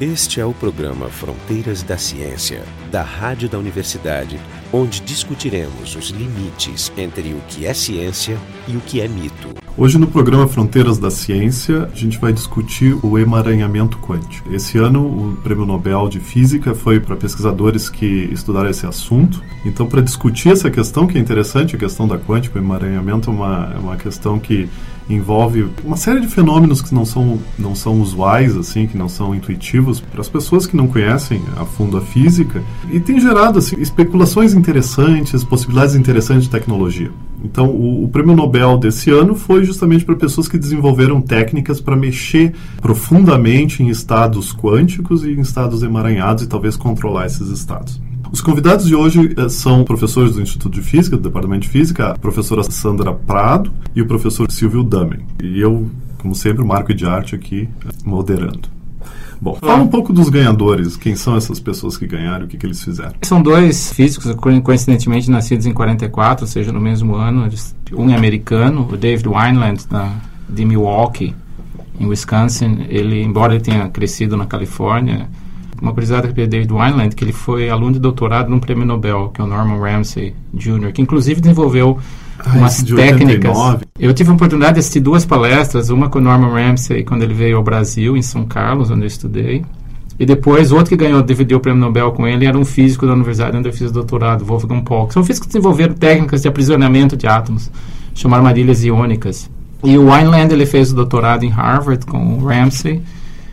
Este é o programa Fronteiras da Ciência, da Rádio da Universidade, onde discutiremos os limites entre o que é ciência e o que é mito. Hoje no programa Fronteiras da Ciência, a gente vai discutir o emaranhamento quântico. Esse ano, o Prêmio Nobel de Física foi para pesquisadores que estudaram esse assunto. Então, para discutir essa questão, que é interessante, a questão da quântica, o emaranhamento é uma, é uma questão que envolve uma série de fenômenos que não são, não são usuais, assim, que não são intuitivos para as pessoas que não conhecem a fundo a física e tem gerado assim, especulações interessantes, possibilidades interessantes de tecnologia. Então, o, o prêmio Nobel desse ano foi justamente para pessoas que desenvolveram técnicas para mexer profundamente em estados quânticos e em estados emaranhados e talvez controlar esses estados. Os convidados de hoje eh, são professores do Instituto de Física, do Departamento de Física, a professora Sandra Prado e o professor Silvio Damen. E eu, como sempre, Marco de Arte aqui eh, moderando. Bom, fala um pouco dos ganhadores. Quem são essas pessoas que ganharam? O que, que eles fizeram? São dois físicos, coincidentemente nascidos em 44, ou seja, no mesmo ano. Um é americano, o David Wineland, da, de Milwaukee, em Wisconsin. Ele, embora ele tenha crescido na Califórnia, uma curiosidade que David Wineland, que ele foi aluno de doutorado num prêmio Nobel, que é o Norman Ramsey Jr., que inclusive desenvolveu ah, umas técnicas. 89. Eu tive a oportunidade de assistir duas palestras, uma com o Norman Ramsey quando ele veio ao Brasil, em São Carlos, onde eu estudei. E depois, outro que ganhou, dividiu o prêmio Nobel com ele, era um físico da universidade onde eu fiz doutorado, Wolfgang Paul. São físicos que desenvolveram técnicas de aprisionamento de átomos, chamaram armadilhas iônicas. E o Wineland, ele fez o doutorado em Harvard com o Ramsey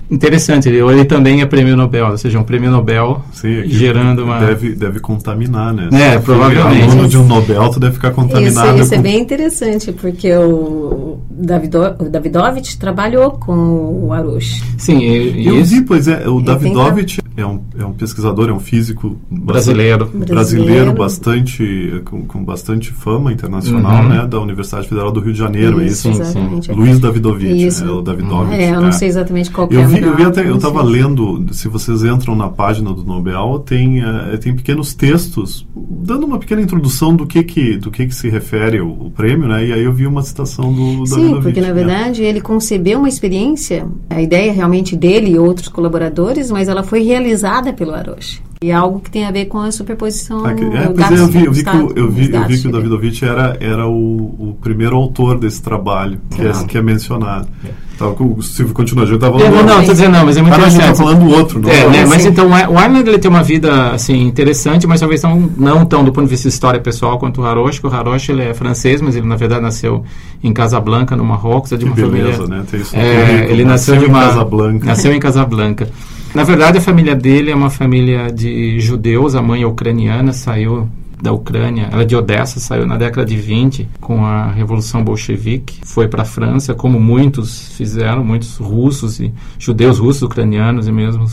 interessante. Ele, ele também é prêmio Nobel, ou seja, um prêmio Nobel Sim, é gerando uma. Deve, deve contaminar, né? É, provavelmente. Aluno de um Nobel, tu deve ficar contaminado. Isso, isso é bem interessante, porque o, Davido, o Davidovich trabalhou com o Arush. Sim, e, eu vi, pois é, o Davidovich é um, é um pesquisador, é um físico brasileiro, brasileiro, brasileiro bastante com, com, bastante fama internacional, uhum. né, da Universidade Federal do Rio de Janeiro, isso, é isso? Exatamente. Luiz Davidovich, isso. é o Davidovich. É, eu não é. sei exatamente qual eu é vi, eu vi até, eu estava lendo, se vocês entram na página do Nobel, tem uh, tem pequenos textos dando uma pequena introdução do que que do que que se refere o, o prêmio, né? E aí eu vi uma citação do Sim, porque na né? verdade ele concebeu uma experiência, a ideia realmente dele e outros colaboradores, mas ela foi realizada pelo Aroshi. E é algo que tem a ver com a superposição. Ah, que, é, pois é, eu vi, eu vi, que, o, eu vi, eu vi que o Davidovich era, era o, o primeiro autor desse trabalho, que, é, que é mencionado. É. Tá, o Silvio continua, eu estava falando. Não, estou dizendo não, mas é muito interessante. Tá falando do outro, não é, né, Mas então, o Arnold ele tem uma vida assim, interessante, mas talvez não, não tão do ponto de vista de história pessoal quanto o Haroshi, que o Haroshi ele é francês, mas ele na verdade nasceu em Casablanca, no Marrocos, é de uma que beleza, família. Né? Tem isso é, ele nasceu, nasceu em uma, Casablanca. Nasceu em Casablanca. Na verdade, a família dele é uma família de judeus, a mãe é ucraniana, saiu da Ucrânia, ela é de Odessa, saiu na década de 20 com a Revolução Bolchevique, foi para a França, como muitos fizeram, muitos russos e judeus russos, ucranianos e mesmo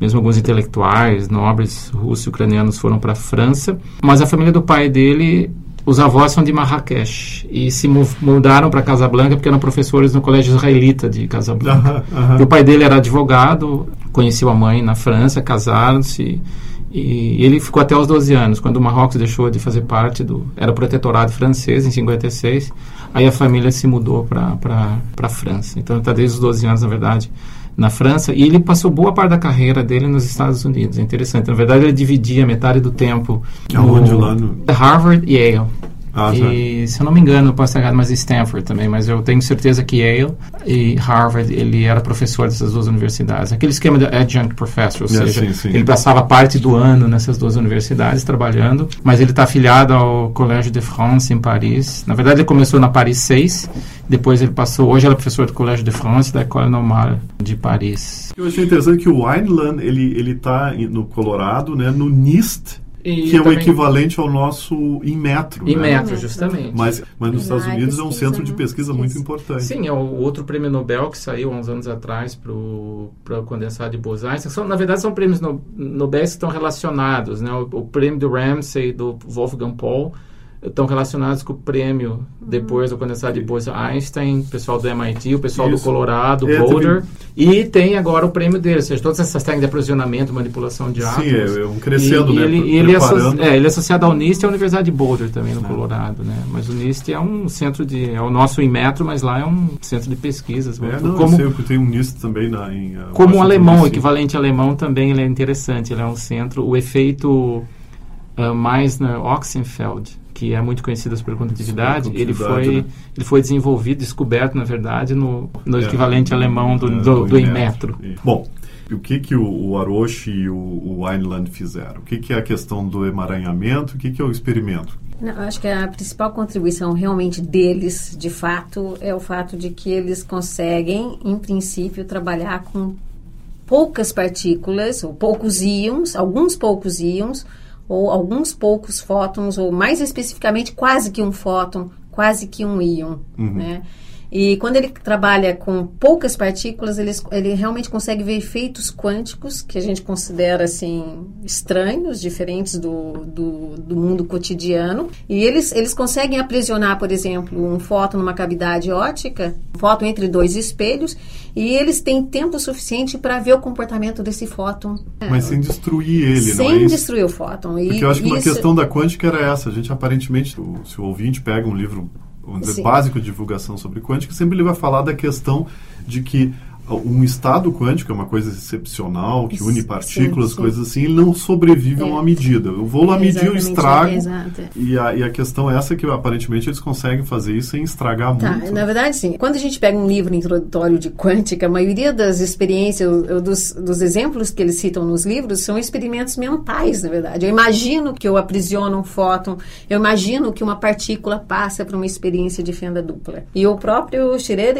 mesmo alguns intelectuais, nobres russos e ucranianos foram para a França, mas a família do pai dele os avós são de Marrakech e se mudaram para Casablanca porque eram professores no colégio israelita de Casablanca. Uhum, uhum. o pai dele era advogado, conheceu a mãe na França, casaram-se e ele ficou até os 12 anos, quando o Marrocos deixou de fazer parte do... Era protetorado francês em 56, aí a família se mudou para a França. Então está desde os 12 anos, na verdade, na França e ele passou boa parte da carreira dele nos Estados Unidos. É interessante. Na verdade, ele dividia metade do tempo Aonde, no lá no... Harvard e Yale. Ah, e, tá. se eu não me engano, eu posso estar errado, mas Stanford também, mas eu tenho certeza que Yale e Harvard, ele era professor dessas duas universidades. Aquele esquema de adjunct professor, ou é, seja, sim, sim. ele passava parte do ano nessas duas universidades trabalhando, mas ele está afiliado ao Collège de France em Paris. Na verdade, ele começou na Paris 6, depois ele passou, hoje ele é professor do Collège de France da École Normale de Paris. Eu achei interessante que o Wineland, ele ele está no Colorado, né, no NIST, e que é o equivalente ao nosso Inmetro. Inmetro, né? justamente. Mas, mas nos Estados Unidos é um centro de pesquisa muito importante. Sim, é o outro prêmio Nobel que saiu há uns anos atrás para o condensado de Bose São, na verdade, são prêmios no, Nobel que estão relacionados. Né? O, o prêmio do Ramsey e do Wolfgang Paul estão relacionados com o prêmio depois do condensado de Bose Einstein, o pessoal do MIT, o pessoal Isso. do Colorado, É, Boulder, teve- E tem agora o prêmio dele, ou seja, todas essas técnicas de aprisionamento, manipulação de átomos. Sim, é, é um crescendo, e, né? Ele, ele, é, é, ele é associado ao NIST e à Universidade de Boulder também, no é. Colorado, né? Mas o NIST é um centro de... é o nosso Inmetro, mas lá é um centro de pesquisas. É, não, como, eu sei, tem um NIST também na, em... Uh, como o alemão, o equivalente alemão também, ele é interessante. Ele é um centro... O efeito uh, Meissner-Oxenfeld que é muito conhecido por condutividade, ele foi, né? ele foi desenvolvido, descoberto, na verdade, no, no é, equivalente alemão do, é, do, do, Inmetro. Bom, o que, que o, o Aroshi e o, o Wineland fizeram? O que, que é a questão do emaranhamento? O que, que é o experimento? Não, acho que a principal contribuição realmente deles, de fato, é o fato de que eles conseguem, em princípio, trabalhar com poucas partículas, ou poucos íons, alguns poucos íons, ou alguns poucos fótons, ou mais especificamente quase que um fóton, quase que um íon, uhum. né? E quando ele trabalha com poucas partículas, ele, ele realmente consegue ver efeitos quânticos que a gente considera assim estranhos, diferentes do, do, do, mundo cotidiano. E eles, eles conseguem aprisionar, por exemplo, um fóton numa cavidade ótica, um fóton entre dois espelhos, e eles têm tempo suficiente para ver o comportamento desse fóton. Mas sem destruir ele, sem não é Sem destruir o fóton. Porque eu acho que uma questão da quântica era essa. A gente aparentemente, se o ouvinte pega um livro vamos dizer, básico de divulgação sobre quântica, sempre ele vai falar da questão de que um estado quântico é uma coisa excepcional, que une partículas, sim, sim. coisas assim, ele não sobrevive é. a uma medida. Eu vou lá medir o estrago. E a, e a questão é essa que aparentemente eles conseguem fazer isso sem estragar tá, muito. Na verdade, sim. Quando a gente pega um livro introdutório de quântica, a maioria das experiências, dos, dos exemplos que eles citam nos livros, são experimentos mentais, na verdade. Eu imagino que eu aprisiono um fóton, eu imagino que uma partícula passa por uma experiência de fenda dupla. E o próprio Schroeder,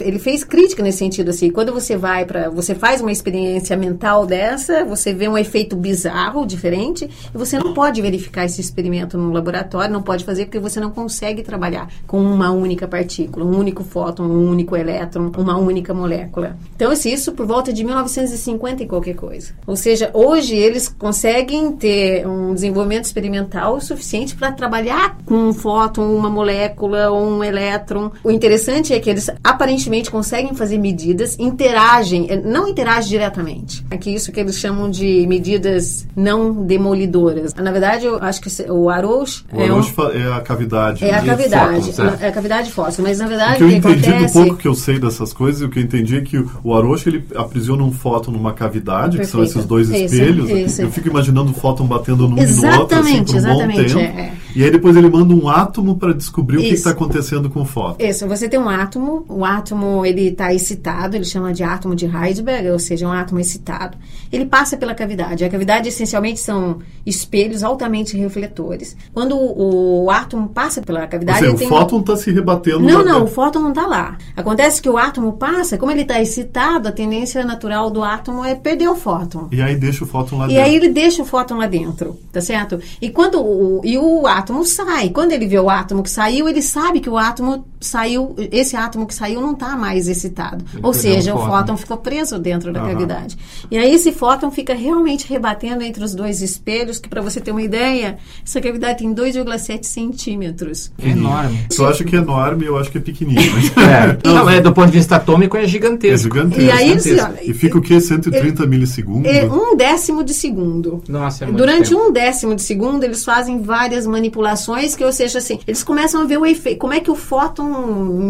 ele fez crítica nesse sentido, assim, quando você vai para, você faz uma experiência mental dessa, você vê um efeito bizarro, diferente, e você não pode verificar esse experimento no laboratório, não pode fazer porque você não consegue trabalhar com uma única partícula, um único fóton, um único elétron, uma única molécula. Então, isso por volta de 1950 e qualquer coisa. Ou seja, hoje eles conseguem ter um desenvolvimento experimental suficiente para trabalhar com um fóton, uma molécula ou um elétron. O interessante é que eles aparentemente conseguem fazer medidas interagem, eh, não interagem diretamente. Aqui é isso que eles chamam de medidas não demolidoras. Na verdade, eu acho que o Arouche... O é, um, é a cavidade. É a cavidade. É. é. a cavidade fóssil. Mas, na verdade, o que eu entendi acontece... do pouco que eu sei dessas coisas, o que eu entendi é que o Arouche, ele aprisiona um fóton numa cavidade, Perfeito. que são esses dois espelhos. Esse, esse. Eu fico imaginando o fóton batendo num exatamente, e no outro, assim, por um exatamente, bom tempo. É. E aí depois ele manda um átomo para descobrir Isso. o que está acontecendo com o fóton. Isso, você tem um átomo, o átomo ele está excitado, ele chama de átomo de Heisenberg, ou seja, um átomo excitado. Ele passa pela cavidade. A cavidade essencialmente são espelhos altamente refletores. Quando o, o átomo passa pela cavidade, seja, o fóton está se rebatendo. Não, não, o fóton não está lá. Acontece que o átomo passa, como ele está excitado, a tendência natural do átomo é perder o fóton. E aí deixa o fóton lá e dentro. E aí ele deixa o fóton lá dentro, tá certo? E quando o, e o átomo sai. Quando ele vê o átomo que saiu, ele sabe que o átomo saiu, esse átomo que saiu não está mais excitado. Ele Ou seja, um o fóton ficou preso dentro da uhum. cavidade. E aí esse fóton fica realmente rebatendo entre os dois espelhos, que para você ter uma ideia, essa cavidade tem 2,7 centímetros. É enorme. Eu acho que é enorme, eu acho que é pequenininho. é. Não, é, do ponto de vista atômico é gigantesco. É gigantesco. E, aí, gigantesco. e fica o quê? 130 milissegundos? É um décimo de segundo. Nossa, é muito Durante tempo. um décimo de segundo, eles fazem várias manipulações que, ou seja, assim, eles começam a ver o efeito, como é que o fóton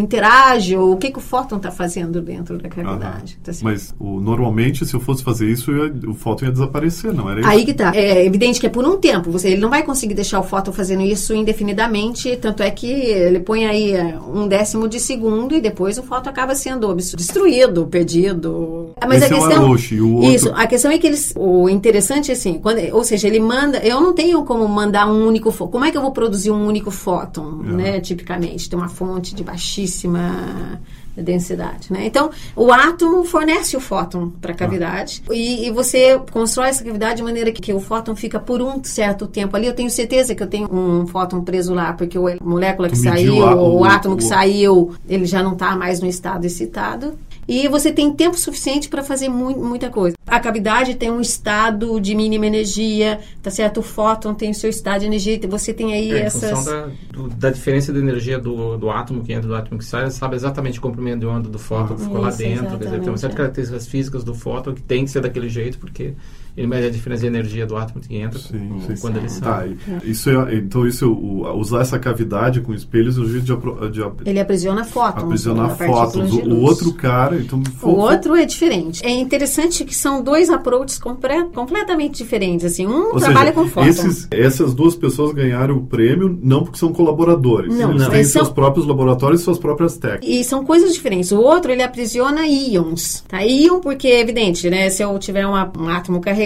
interage, ou o que, que o fóton está fazendo dentro da cavidade. Uhum. Assim. Mas o, normalmente, se eu fosse fazer isso, ia, o fóton ia desaparecer, não era isso? Aí que tá. É evidente que é por um tempo. Você, ele não vai conseguir deixar o fóton fazendo isso indefinidamente, tanto é que ele põe aí é, um décimo de segundo e depois o fóton acaba sendo destruído, perdido. Mas Esse a questão, é o outro... Isso, a questão é que eles, o interessante é assim, quando, ou seja, ele manda, eu não tenho como mandar um único fóton. Como é que eu vou produzir um único fóton, uhum. né, tipicamente? Tem uma fonte de baixíssima densidade, né? Então, o átomo fornece o fóton para a cavidade ah. e, e, você constrói essa cavidade de maneira que, que, o fóton fica por um certo tempo ali. Eu tenho certeza que eu tenho um fóton preso lá, porque o, a molécula que saiu, o, o, átomo o, que saiu, ele já não está mais no estado excitado. e você tem tempo suficiente para fazer mu muita coisa. A cavidade tem um estado de mínima energia, tá certo? O fóton tem o seu estado de energia, você tem aí É, em essas... função da, do- da diferença de energia do, do átomo que entra e do átomo que sai, sabe exatamente o comprimento de onda do fóton que ficou lá Isso, dentro. Quer dizer, tem uma de é. características físicas do fóton que tem que ser daquele jeito, porque ele mede a diferença de energia do átomo que entra Sim, com- sim. quando ele Tá, sai. e- isso é, então isso o- usar essa cavidade com espelhos é o jeito de, apro- de ap- Ele aprisiona fótons. aprisionar né, partículas fótons. O, outro cara, então O outro é diferente. É interessante que são dois approaches compre- completamente diferentes. Assim, um Ou trabalha seja, com fóton. esses, essas duas pessoas ganharam o prêmio não porque são colaboradores. Não, eles não. têm Eles seus são- próprios laboratórios e suas próprias técnicas. E são coisas diferentes. O outro, ele aprisiona íons. Tá? Íon, porque é evidente, né? Se eu tiver uma- um átomo carregado,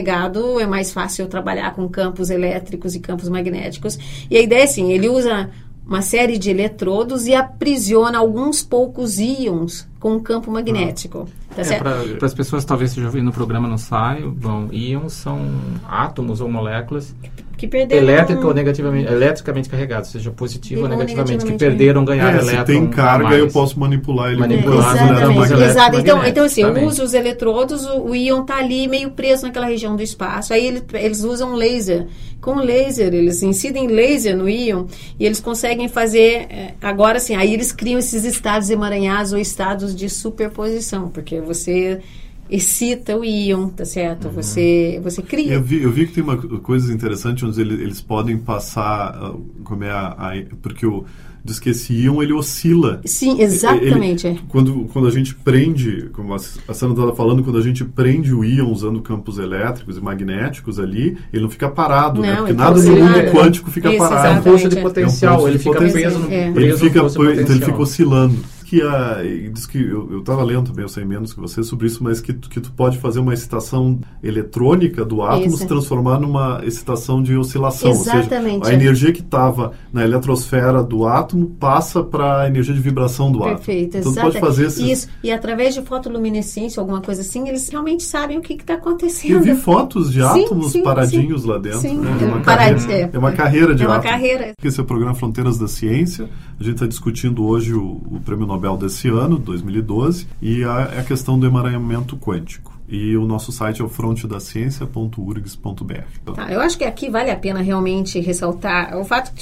é mais fácil eu trabalhar com campos elétricos e campos magnéticos. E a ideia é assim, ele usa uma série de eletrodos e aprisiona alguns poucos íons com um campo magnético. Tá É? Para as pessoas que talvez estejam ouvindo o programa no saio, bom, íons são átomos ou moléculas Que perderam... elétrica ou negativamente, eletricamente carregados, seja positivo ou Ou negativamente, que negativamente, perderam, ganharam É, se elétron tem carga, mais. eu posso manipular ele Manipular eletromagnéticos. exato. Então, então assim, eu uso os eletrodos, o, o íon tá ali meio preso naquela região do espaço. Aí ele- eles usam laser. Com laser, eles incidem laser no íon e eles conseguem fazer. eh, agora sim, aí eles criam esses estados emaranhados ou estados de superposição, porque você excita o íon, tá certo? Você, você cria. Eu vi, eu vi que tem uma co- coisas interessantes onde ele- eles podem passar, ah, como é a, a- porque o diz que esse íon ele oscila. Sim, exatamente. Ele- quando, quando a gente prende, como a Sandra estava falando, quando a gente prende o íon usando campos elétricos e magnéticos ali, ele não fica parado, né? Não, Porque ele nada no fica mundo quântico fica Isso, É um parado. posto de É um potencial, posto de ele fica potencial. preso no, É. preso Ele no fica, de então ele potencial. fica oscilando. Que a, diz que eu estava lendo também, eu sei menos que você sobre isso, mas que, tu- que tu pode fazer uma excitação eletrônica do átomo Isso. se transformar numa excitação de oscilação. Exatamente, Ou seja, a energia que estava na eletrosfera do átomo passa para a energia de vibração do Perfeito, átomo. Então tu exato. pode fazer esses... Isso. E através de fotoluminescência, alguma coisa assim, eles realmente sabem o que está Eu acontecendo. vi fotos de Sim, átomos sim, paradinhos lá dentro. Sim, né? é É, uma parad- carreira, é uma carreira de É uma átomos. carreira. Esse é o programa Fronteiras da Ciência. A gente está discutindo hoje o, o Prêmio Nobel desse ano, 2012, e a, a questão do emaranhamento quântico. E o nosso site é o frontedaciencia.urgs.br. Tá, eu acho que aqui vale a pena realmente ressaltar o fato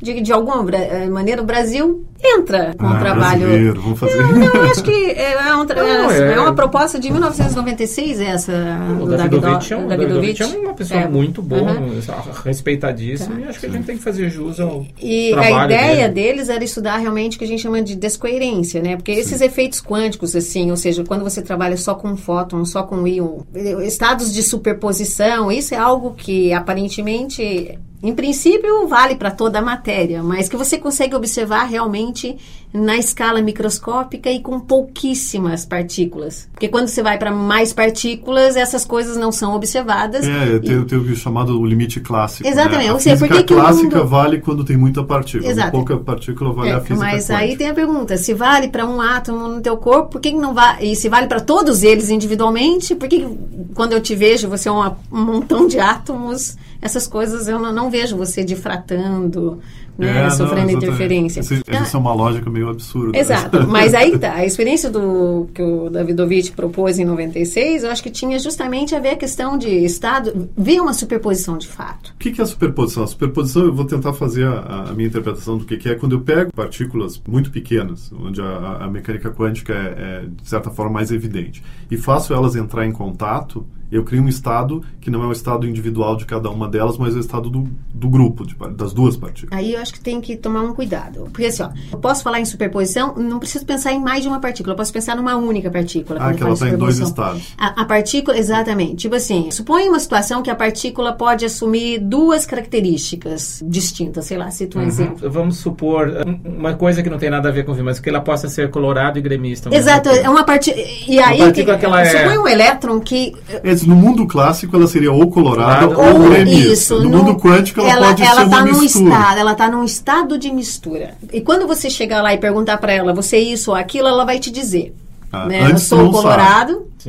de que, de alguma eh, maneira, o Brasil entra com Ah, o trabalho. vamos fazer. Não, não, eu acho que é, um tra- Não, é é- uma proposta de 1996, essa. O do Davidovich é, um, Davidovich. Davidovich é uma pessoa É. muito boa, Uhum. respeitadíssima, e acho que a gente tem que fazer jus ao E a ideia dele. deles era estudar realmente o que a gente chama de descoerência, né? Porque esses efeitos quânticos, assim, ou seja, quando você trabalha só com fóton, só com íon, estados de superposição, isso é algo que aparentemente, em princípio, vale para toda a matéria, mas que você consegue observar realmente na escala microscópica e com pouquíssimas partículas. Porque quando você vai para mais partículas, essas coisas não são observadas. É, E- tem, tem o chamado o limite clássico. Exatamente, Né? A ou seja, física que clássica mundo- vale quando tem muita partícula. Exato. Pouca partícula vale É, a física mas quântica. aí tem a pergunta: se vale para um átomo no teu corpo, por que, não vale? E se vale para todos eles individualmente, por que, quando eu te vejo você é um montão de átomos? Essas coisas eu não, não vejo você difratando, né, É, não, sofrendo exatamente. interferência. Esse- Ah, Essa é uma lógica meio absurda. Exato, mas aí tá. A experiência do que o Davidovich propôs em 96, eu acho que tinha justamente a ver a questão de estado, ver uma superposição de fato. O que que é a superposição? A superposição, eu vou tentar fazer a, a minha interpretação do que, que é quando eu pego partículas muito pequenas, onde a, a- a mecânica quântica é, é, de certa forma, mais evidente, e faço elas entrar em contato, eu crio um estado que não é o estado individual de cada uma delas, mas é o estado do, do grupo, de das duas partículas. Aí eu acho que tem que tomar um cuidado. Porque assim, ó, eu posso falar em superposição, não preciso pensar em mais de uma partícula, eu posso pensar numa única partícula. Ah, que ela está em dois estados. A, a partícula, exatamente. Tipo assim, suponha uma situação que a partícula pode assumir duas características distintas. Sei lá, cito Uhum. um exemplo. Vamos supor um- uma coisa que não tem nada a ver com o mas que ela possa ser colorado e gremista. Exato, é uma partícula. E aí, partícula que ela é- suponha um elétron que É, No mundo clássico, ela seria ou colorada Colorado ou ou gremista. isso, no, mundo quântico, ela, pode ela ser tá uma num mistura. estado, ela tá num estado de mistura. E quando você chegar lá e perguntar para ela, você é isso ou aquilo, ela vai te dizer. Ah, né? Eu sou não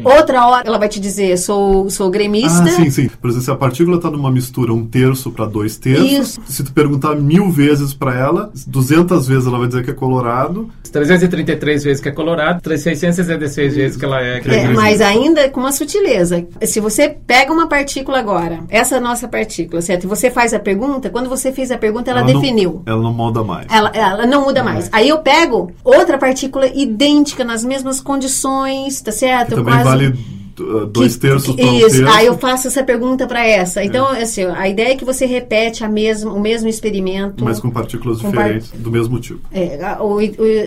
colorado Outra hora ela vai te dizer, sou, sou gremista. Ah, sim, sim. Por exemplo, se a partícula está numa mistura um terço para dois terços, Isso. se tu perguntar mil vezes para ela, 200 vezes ela vai dizer que é colorado. 333 vezes que é colorado, 666 vezes que ela é É, gremista. mas ainda com uma sutileza. Se você pega uma partícula agora, essa é nossa partícula, certo? E você faz a pergunta, quando você fez a pergunta, ela, não- definiu. ela não molda mais. Ela, ela não muda mais. Aí eu pego outra partícula idêntica, nas mesmas condições, tá certo? Que também Quase- vale uh, dois terços para um Isso, terço. aí eu faço essa pergunta para essa. Então, assim, a ideia é que você repete a mesma, o mesmo experimento. Mas com partículas Com par- diferentes, do mesmo tipo. É, a, o- o-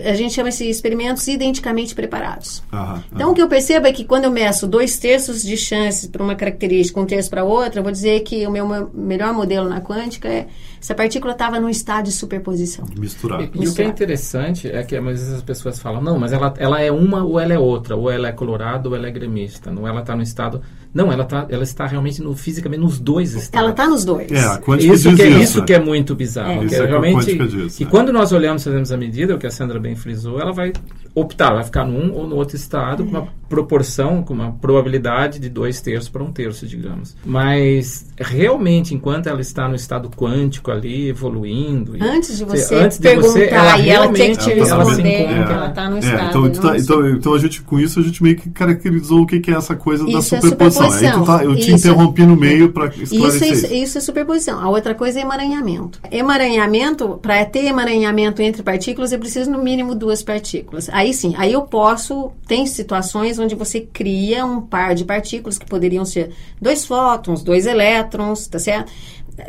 a gente chama esses experimentos identicamente preparados. Aham, Então, o que eu percebo é que quando eu meço dois terços de chance para uma característica, um terço para outra, eu vou dizer que o meu melhor modelo na quântica é essa partícula estava num estado de superposição. Misturado. E, e o que é interessante é que às vezes as pessoas falam, não, mas ela, ela é uma ou ela é outra, ou ela é colorado ou ela é gremista, não ela está no estado. Não, ela, tá, ela está realmente no, fisicamente nos dois estados. Ela está nos dois. É, a quântica Isso diz que, é, isso. isso né? que é muito bizarro. É. que Isso é que a realmente, quântica diz, que né? quando nós olhamos, fazemos a medida, o que a Sandra bem frisou, ela vai optar, vai ficar num ou no outro estado, com uma proporção, com uma probabilidade de dois terços para um terço, digamos. Mas realmente, enquanto ela está no estado quântico ali, evoluindo. e- Antes de você antes de perguntar você, ela e ela ter que te realmente- ela se responder, encontra- ela está no É, estado. então, tá- não então, então a gente, com isso, a gente meio que caracterizou o que, que é essa coisa da Isso é superposição. Aí tu tá, eu te Isso. interrompi no meio para Isso, esclarecer isso, isso. isso é superposição. A outra coisa é emaranhamento. Emaranhamento, para ter emaranhamento entre partículas, eu preciso no mínimo duas partículas. Aí sim, aí eu posso. Tem situações onde você cria um par de partículas que poderiam ser dois fótons, dois elétrons, tá certo?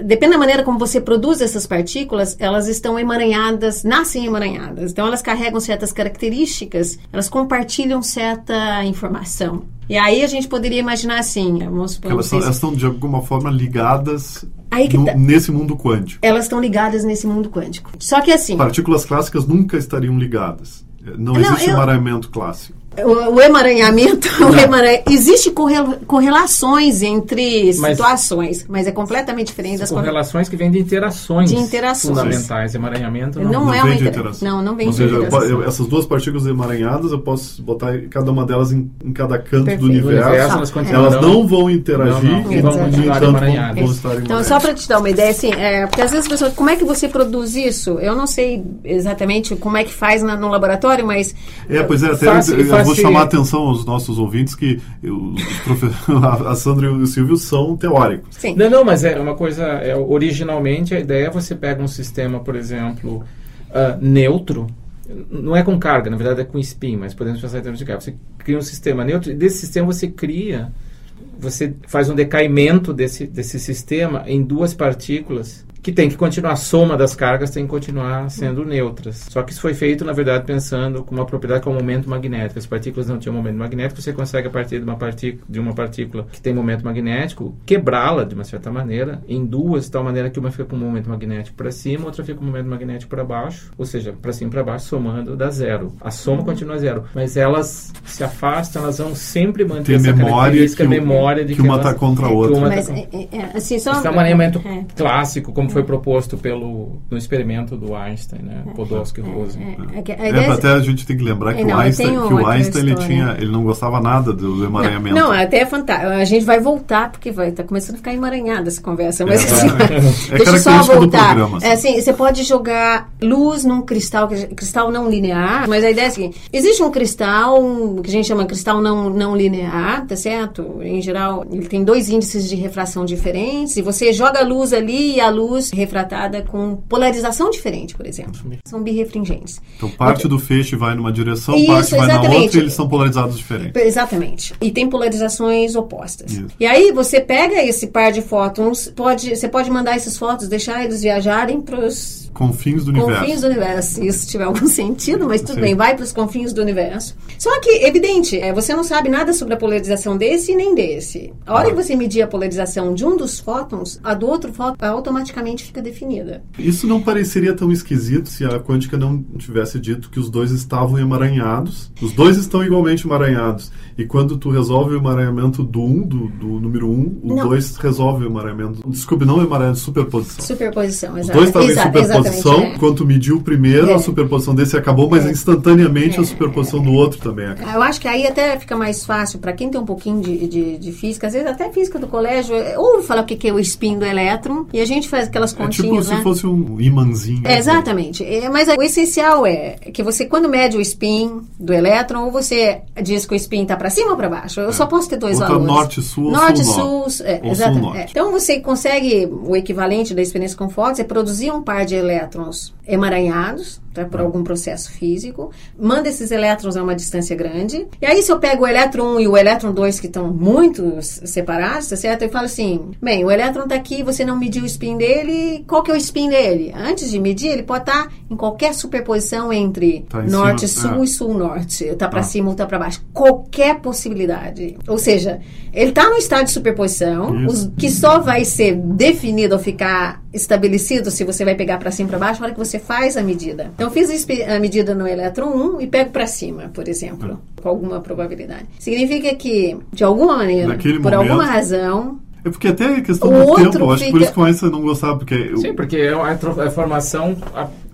Depende da maneira como você produz essas partículas, elas estão emaranhadas, nascem emaranhadas. Então, elas carregam certas características, elas compartilham certa informação. E aí a gente poderia imaginar assim, vamos supor, Elas, vocês- elas estão, de alguma forma, ligadas no- tá. nesse mundo quântico. elas estão ligadas nesse mundo quântico. Só que assim, Partículas clássicas nunca estariam ligadas. Não, Não, existe eu- emaranhamento clássico. O, o emaranhamento, o emaranha- existe correl- correlações entre Mas- situações, mas é completamente diferente das com correlações. relações que vêm de interações, De interações. fundamentais. Emaranhamento não. Não, Não é uma intera- interação. Não, não vem Ou de seja, eu po- interação. eu- essas duas partículas emaranhadas, eu posso botar cada uma delas em, em cada canto Perfeito. do universo. universo, Ah, elas é. não vão interagir Não, não, e, vão continuar entanto, vão, emaranhadas. vão estar Então, só para te dar uma ideia, assim, é, porque às vezes as pessoas, como é que você produz isso? Eu não sei exatamente como é que faz na- no laboratório, mas É, pois é, até Fácil- eu, eu vou chamar a atenção aos nossos ouvintes que eu- profe- a Sandra e o Silvio são teóricos. sim. Não, não, mas é uma coisa. É, originalmente a ideia é você pega um sistema, por exemplo, ah, neutro. Não é com carga, na verdade é com spin, mas podemos pensar em termos de carga. Você cria um sistema neutro e desse sistema você cria, você faz um decaimento desse, desse sistema em duas partículas que tem que continuar, a soma das cargas tem que continuar sendo neutras. Só que isso foi feito, na verdade, pensando com uma propriedade que é o momento magnético. As partículas não tinham momento magnético, você consegue, a partir de uma, partícula, de uma partícula que tem momento magnético, quebrá-la, de uma certa maneira, em duas, de tal maneira que uma fica com o momento magnético para cima, outra fica com o momento magnético para baixo, ou seja, para cima e para baixo, somando, dá zero. A soma continua zero, mas elas se afastam, elas vão sempre manter essa memória característica, que memória de que uma elas- tá contra a que outra. uma tá Mas, é, assim, só... esse é um alinhamento é. clássico, como foi proposto pelo, no experimento do Einstein, né? Podolsky e Rosen. É, é É, até a gente tem que lembrar que É, o não, Einstein, que o Einstein ele, tinha, ele não gostava nada do emaranhamento. Não, até é fantástico. A gente vai voltar, porque vai estar começando a ficar emaranhada essa conversa. Mas, É. assim, É deixa eu só voltar. programa, assim. É, assim, você pode jogar luz num cristal, cristal não linear, mas a ideia é a seguinte: existe um cristal que a gente chama cristal não, não linear, tá certo? Em geral, ele tem dois índices de refração diferentes, e você joga a luz ali e a luz refratada com polarização diferente, por exemplo. São birrefringentes. Então parte do feixe vai numa direção, Isso, parte vai na exatamente. outra e eles são polarizados diferentes. Exatamente. E tem polarizações opostas. Isso. E aí você pega esse par de fótons, pode, você pode mandar esses fótons, deixar eles viajarem para os Confins do universo. confins do universo, se isso tiver algum sentido, mas tudo Sim. bem, vai para os confins do universo. Só que, evidente, é, você não sabe nada sobre a polarização desse e nem desse. A hora que você medir a polarização de um dos fótons, a do outro fóton automaticamente fica definida. Isso não pareceria tão esquisito se a quântica não tivesse dito que os dois estavam emaranhados. Os dois estão igualmente emaranhados. E quando tu resolve o emaranhamento do 1, um, do, do número 1, um, o 2 resolve o emaranhamento. Desculpe, não emaranhamento, superposição. Superposição, exato. Os dois estavam em superposição. É. Quando tu mediu o primeiro, é. a superposição desse acabou, mas é. instantaneamente a é. superposição do outro também acabou. Eu acho que aí até fica mais fácil para quem tem um pouquinho de, de, de, física, às vezes até física do colégio, é, ouve falar o que é o spin do elétron e a gente faz aquelas continhas. É tipo né? se fosse um imãzinho. É, exatamente. mas o essencial é que você, quando mede o spin do elétron, ou você diz que o spin está para cima ou para baixo? Eu é. só posso ter dois Outra valores. Norte, sul, norte, sul, sul, é, exatamente. É. Então você consegue o equivalente da experiência com Fox é produzir um par de elétrons emaranhados tá, por é. algum processo físico, manda esses elétrons a uma distância grande. E aí se eu pego o elétron 1 e o elétron 2 que estão muito separados, tá certo? Eu falo assim, bem, o elétron está aqui, você não mediu o spin dele, qual que é o spin dele? Antes de medir, ele pode estar tá em qualquer superposição entre tá norte-sul é. e sul-norte, está para ah. cima ou está para baixo. Qualquer possibilidade. Ou seja, ele está no estado de superposição, os, que só vai ser definido ou ficar estabelecido se você vai pegar para cima para baixo na hora que você faz a medida. Então, eu fiz a medida no elétron 1 e pego para cima, por exemplo, com alguma probabilidade. Significa que, de alguma maneira, Naquele por momento, alguma razão, é porque até é questão o do tempo, acho que por isso que o Einstein não gostava, porque... Sim, porque é a, a formação...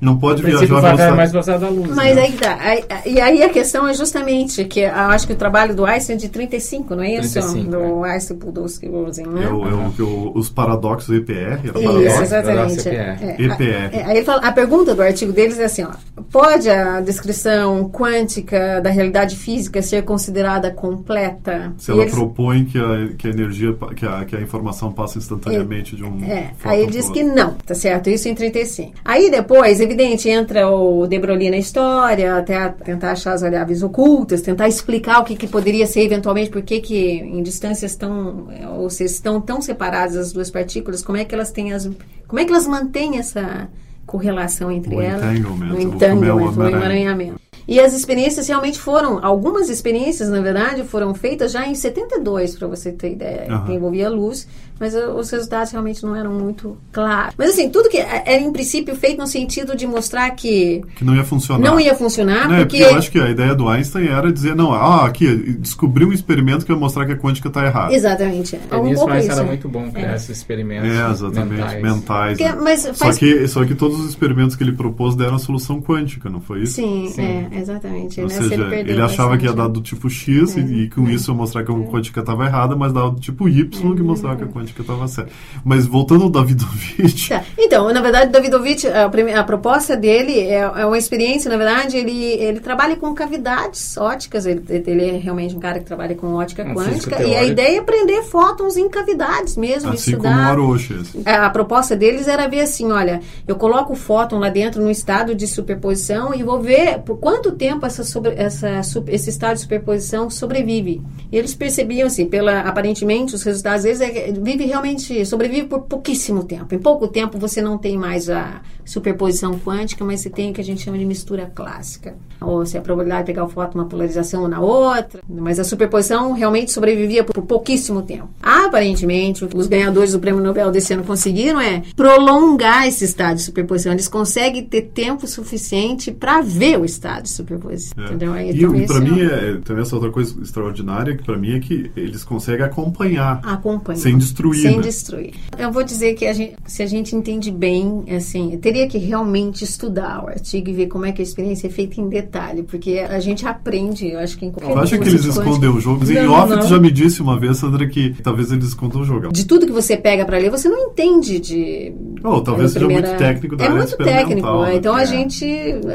A não pode viajar velocidade. mais velocidade da luz. Mas né? aí tá. Aí, e aí a questão é justamente que eu acho que o trabalho do Einstein é de 35, não é isso? 35, do é. Einstein Podolsky Rosen, né? É, o, é o, os paradoxos EPR. Era isso, paradoxo? exatamente. É, EPR. É, aí ele fala, a pergunta do artigo deles é assim, ó, pode a descrição quântica da realidade física ser considerada completa? Se ela eles, propõe que a, que a energia, que a, que a informação passa instantaneamente de um... É, aí ele diz que não, tá certo? Isso em 35. Aí depois, evidente, entra o De Broglie na história, até tentar achar as variáveis ocultas, tentar explicar o que, que poderia ser eventualmente, por que em distâncias tão, ou se estão tão separadas as duas partículas, como é que elas têm as, como é que elas mantêm essa correlação entre o elas, o entanglement, o emaranhamento. E as experiências realmente foram, algumas experiências, na verdade, foram feitas já em 72, para você ter ideia, uhum. que envolvia luz, mas os resultados realmente não eram muito claros. Mas assim, tudo que é, era em princípio feito no sentido de mostrar que que não ia funcionar. Não ia funcionar, não, é porque... porque eu acho que a ideia do Einstein era dizer, não, ah, aqui, descobri um experimento que vai mostrar que a quântica está errada. Exatamente. É, um nisso, Einstein era muito bom criar é. esses experimentos É, exatamente, mentais. mentais porque, né? mas só, que, só que todos os experimentos que ele propôs deram a solução quântica, não foi isso? Sim, Sim. é, exatamente. Ou né? seja, ele, ele achava que ia dar do tipo X é, e, e, com é, isso ia mostrar que a quântica estava errada, mas dava do tipo Y que mostrava que a quântica estava certa. Mas voltando ao Davidovich. Tá. Então, na verdade, Davidovich, a, a, proposta dele é, é, uma experiência, na verdade, ele, ele trabalha com cavidades óticas, ele, ele é realmente um cara que trabalha com ótica é quântica, e a ideia é prender fótons em cavidades mesmo, assim estudar. Como Aroshi, assim. a, a proposta deles era ver assim, olha, eu coloco o fóton lá dentro no estado de superposição e vou ver por quanto tempo essa, sobre, essa, esse estado de superposição sobrevive. E eles percebiam, assim, pela, aparentemente, os resultados deles é, vive realmente sobrevive por pouquíssimo tempo. Em pouco tempo você não tem mais a superposição quântica, mas você tem o que a gente chama de mistura clássica. Ou se a probabilidade de pegar o fóton uma polarização na outra. Mas a superposição realmente sobrevivia por pouquíssimo tempo. Aparentemente, o que os ganhadores do Prêmio Nobel desse ano conseguiram é prolongar esse estado de superposição. Eles conseguem ter tempo suficiente para ver o estado de superposição. É. Entendeu? Então, e para mim, é, também essa outra coisa extraordinária que para mim é que eles conseguem acompanhar. Acompanhar. Sem destruir. Sem né? destruir. Eu vou dizer que a gente, se a gente entende bem, assim, teria que realmente estudar o artigo e ver como é que a experiência é feita em detalhe, porque a gente aprende, eu acho que em qualquer Você acha que eles escondem o jogo? Em off, tu já me disse uma vez, Sandra, que talvez eles escondam o jogo. De tudo que você pega para ler, você não entende de... Ou talvez seja primeira... muito técnico da É muito técnico, né? então a gente,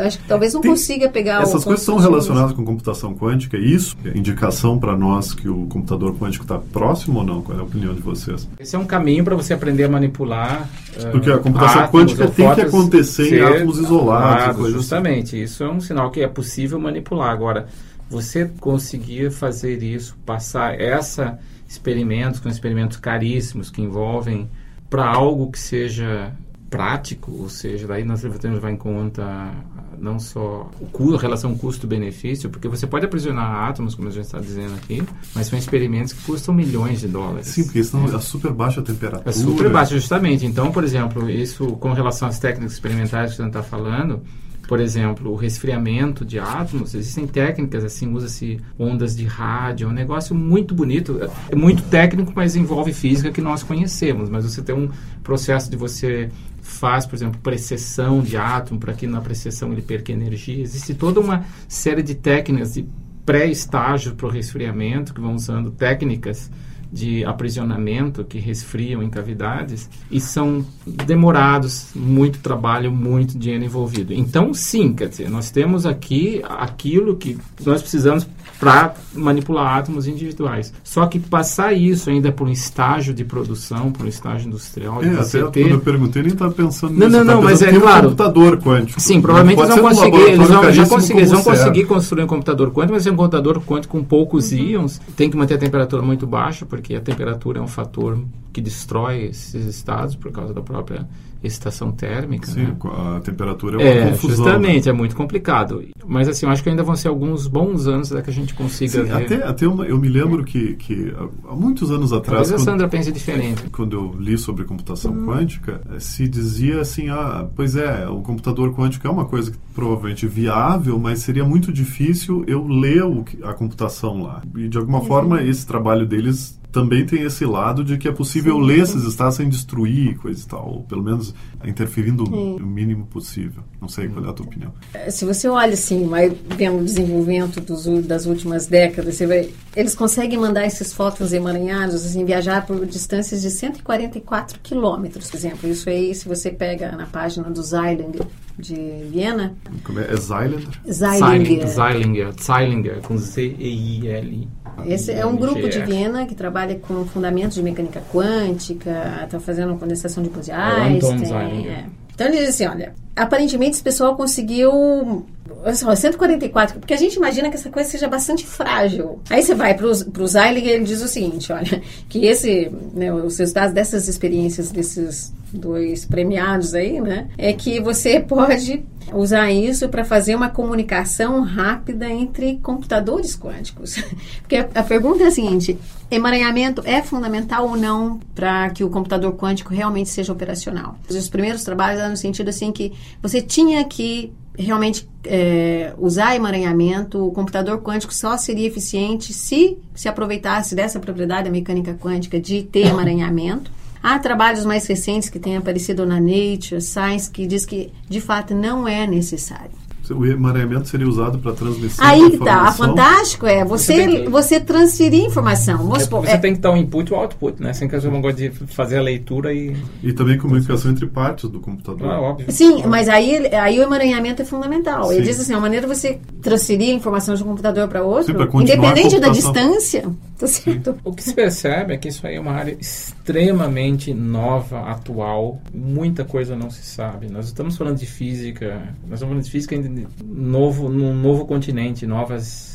acho que talvez não Tem... consiga pegar Essas coisas são relacionadas com computação quântica, e isso é indicação para nós que o computador quântico está próximo ou não? Qual é a opinião de vocês? Esse é um caminho para você aprender a manipular. Porque a computação átomos, quântica tem que acontecer em átomos isolados. justamente, assim. isso é um sinal que é possível manipular. Agora, você conseguir fazer isso, passar essa experimentos com experimentos caríssimos que envolvem para algo que seja prático, ou seja, daí nós temos levar em conta não só a relação custo-benefício, porque você pode aprisionar átomos, como a gente está dizendo aqui, mas são experimentos que custam milhões de dólares. Sim, porque estão a super baixa temperatura. É super baixa, justamente. Então, por exemplo, isso com relação às técnicas experimentais que a gente está falando, por exemplo, o resfriamento de átomos, existem técnicas assim, usa-se ondas de rádio, é um negócio muito bonito, é muito técnico, mas envolve física que nós conhecemos, mas você tem um processo de você faz, por exemplo, precessão de átomo, para que na precessão ele perca energia. Existe toda uma série de técnicas de pré-estágio para o resfriamento, que vão usando técnicas de aprisionamento que resfriam em cavidades e são demorados, muito trabalho, muito dinheiro envolvido. Então, sim, quer dizer, nós temos aqui aquilo que nós precisamos para manipular átomos individuais. Só que passar isso ainda por um estágio de produção, por um estágio industrial, é, até ter... quando eu perguntei, nem estava pensando não, nisso. Não, não, mas é um claro. computador quântico. Sim, provavelmente eles vão conseguir, eles vão, já conseguir, eles vão conseguir construir um computador quântico, mas é um computador quântico com poucos uhum. íons, tem que manter a temperatura muito baixa, porque a temperatura é um fator que destrói esses estados por causa da própria excitação térmica. Sim, né? a temperatura é uma é, confusão. Justamente, né? é muito complicado. Mas assim, eu acho que ainda vão ser alguns bons anos até que a gente consiga Sim, ver. Até, até uma, eu me lembro que, que há muitos anos atrás... Talvez a Sandra pense diferente. Quando eu li sobre computação hum. quântica, se dizia assim, ah, pois é, o computador quântico é uma coisa que provavelmente viável, mas seria muito difícil eu ler o, a computação lá. E de alguma forma esse trabalho deles também tem esse lado de que é possível Sim. ler esses estados sem destruir coisa e tal, ou pelo menos interferindo Sim. o mínimo possível. Não sei qual é a tua opinião. É, se você olha assim, vai vendo o desenvolvimento dos, das últimas décadas, você vai, eles conseguem mandar esses fótons emaranhados, assim, viajar por distâncias de 144 quilômetros, por exemplo. Isso aí, se você pega na página do Zeiling de Viena. Como é? É? Zeilinger. Zeilinger, Zeilinger, com Z-E-I-L. Esse é um grupo de Viena que trabalha com fundamentos de mecânica quântica, está fazendo condensação de Bose-Einstein. É. Então ele diz assim, olha, aparentemente esse pessoal conseguiu só, 144, porque a gente imagina que essa coisa seja bastante frágil. Aí você vai para o Zeiling e ele diz o seguinte, olha, que esse, né, os resultados dessas experiências desses dois premiados aí, né, é que você pode usar isso para fazer uma comunicação rápida entre computadores quânticos. Porque a, a pergunta é a seguinte: emaranhamento é fundamental ou não para que o computador quântico realmente seja operacional? Os primeiros trabalhos eram no sentido assim que você tinha que realmente é, usar emaranhamento, o computador quântico só seria eficiente se se aproveitasse dessa propriedade da mecânica quântica de ter emaranhamento. Há trabalhos mais recentes que têm aparecido na Nature, Science, que diz que de fato não é necessário. O emaranhamento seria usado para transmissão Aí que tá. A fantástico é você, você, que... você transferir informação. Vamos supor, você é... tem que dar o um input e o output, né? Sem que eu gosto de fazer a leitura e. E também comunicação entre partes do computador. Ah, óbvio. Sim, mas aí, aí o emaranhamento é fundamental. Sim. Ele diz assim: a maneira de você transferir a informação de um computador para outro, Sim, independente da distância, tá certo? O que se percebe é que isso aí é uma área extremamente nova, atual. Muita coisa não se sabe. Nós estamos falando de física, nós estamos falando de física ainda novo, num novo continente, novas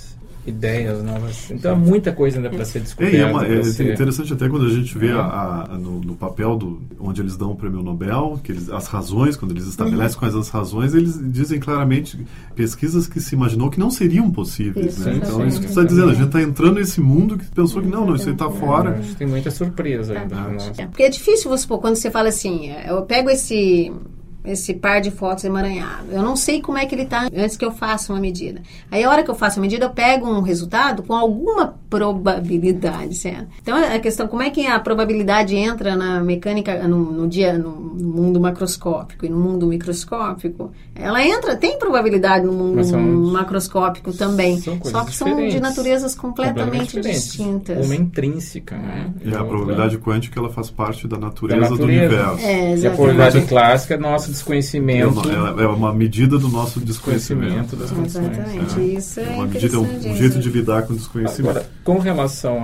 ideias novas. Então, é muita coisa ainda para ser discutida. É, é, uma, é interessante até quando a gente vê a, a, no, no, papel do, onde eles dão o prêmio Nobel, que eles, as razões, quando eles estabelecem uhum. quais as razões, eles dizem claramente pesquisas que se imaginou que não seriam possíveis. Isso, né? Então, isso que você está dizendo, a gente está entrando nesse mundo que pensou que não, não, isso aí está fora. Tem muita surpresa ainda. É, porque é difícil, você, quando você fala assim, eu pego esse esse par de fotos emaranhado. Eu não sei como é que ele está antes que eu faça uma medida. Aí, a hora que eu faço a medida, eu pego um resultado com alguma probabilidade, certo? Então, a questão, como é que a probabilidade entra na mecânica, no, no dia, no, no, mundo macroscópico e no mundo microscópico? Ela entra, tem probabilidade no mundo são, macroscópico também. Só que são de naturezas completamente, completamente distintas. Uma intrínseca, né? E a probabilidade quântica, ela faz parte da natureza, da natureza. do universo. É, e a probabilidade clássica é nossa desconhecimento. É uma, é uma medida do nosso desconhecimento. das Exatamente. É. Isso é, uma medida, um, um jeito de lidar com o desconhecimento. Agora, com relação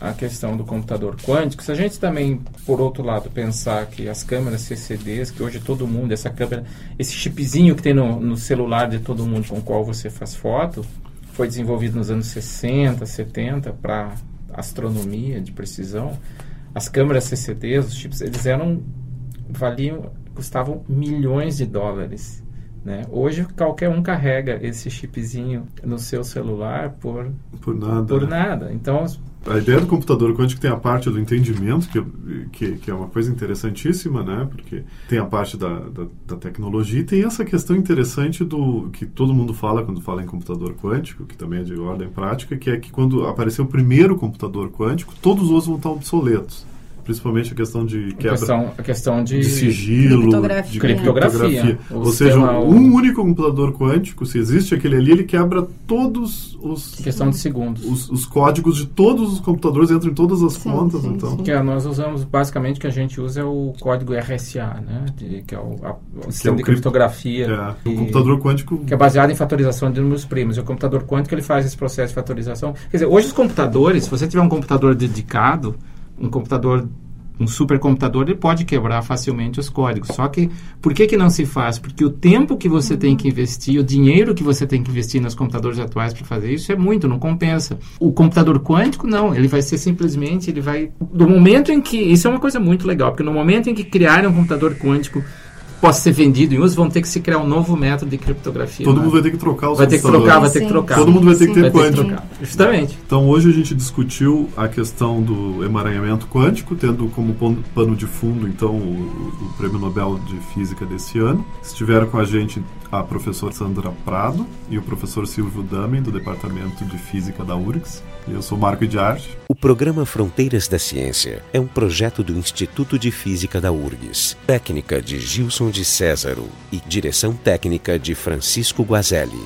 à questão do computador quântico, se a gente também, por outro lado, pensar que as câmeras CCDs, que hoje todo mundo, essa câmera, esse chipzinho que tem no, no celular de todo mundo com o qual você faz foto, foi desenvolvido nos anos 60, 70 para astronomia de precisão. As câmeras CCDs, os chips, eles eram valiam custavam milhões de dólares. Né? Hoje qualquer um carrega esse chipzinho no seu celular por, por nada. Por nada. Então a ideia do computador quântico tem a parte do entendimento, que, que, que, é uma coisa interessantíssima, né? Porque tem a parte da, da, da, tecnologia e tem essa questão interessante do que todo mundo fala quando fala em computador quântico, que também é de ordem prática, que é que quando apareceu o primeiro computador quântico, todos os outros vão estar obsoletos principalmente a questão de quebra, a questão, a questão de, de sigilo, criptografia. de criptografia. Ou, seja, um único computador quântico, se existe aquele ali, ele quebra todos os questão de segundos. Os, os códigos de todos os computadores entram em todas as sim, contas, sim, então. Sim. Que nós usamos basicamente que a gente usa é o código RSA, né, de, que é o, a, o sistema é de criptografia. É, o computador quântico que é baseado em fatorização de números primos. E o computador quântico ele faz esse processo de fatorização. Quer dizer, hoje os computadores, se você tiver um computador dedicado, um computador um supercomputador ele pode quebrar facilmente os códigos. Só que por que, que não se faz? Porque o tempo que você uhum. tem que investir, o dinheiro que você tem que investir nos computadores atuais para fazer isso é muito, não compensa. O computador quântico não, ele vai ser simplesmente, ele vai do momento em que isso é uma coisa muito legal, porque no momento em que criarem um computador quântico possa ser vendido em uso, vão ter que se criar um novo método de criptografia. Todo né? mundo vai ter que trocar os Vai ter que trocar, vai ter que trocar. Todo mundo vai ter que ter quântico. Justamente. Então hoje a gente discutiu a questão do emaranhamento quântico, tendo como pano de fundo então o, o Prêmio Nobel de Física desse ano. Estiveram com a gente a professora Sandra Prado e o professor Silvio Damen, do Departamento de Física da URGS. Eu sou Marco de Arte. O programa Fronteiras da Ciência é um projeto do Instituto de Física da URGS. Técnica de Gilson de Césaro e direção técnica de Francisco Guazelli.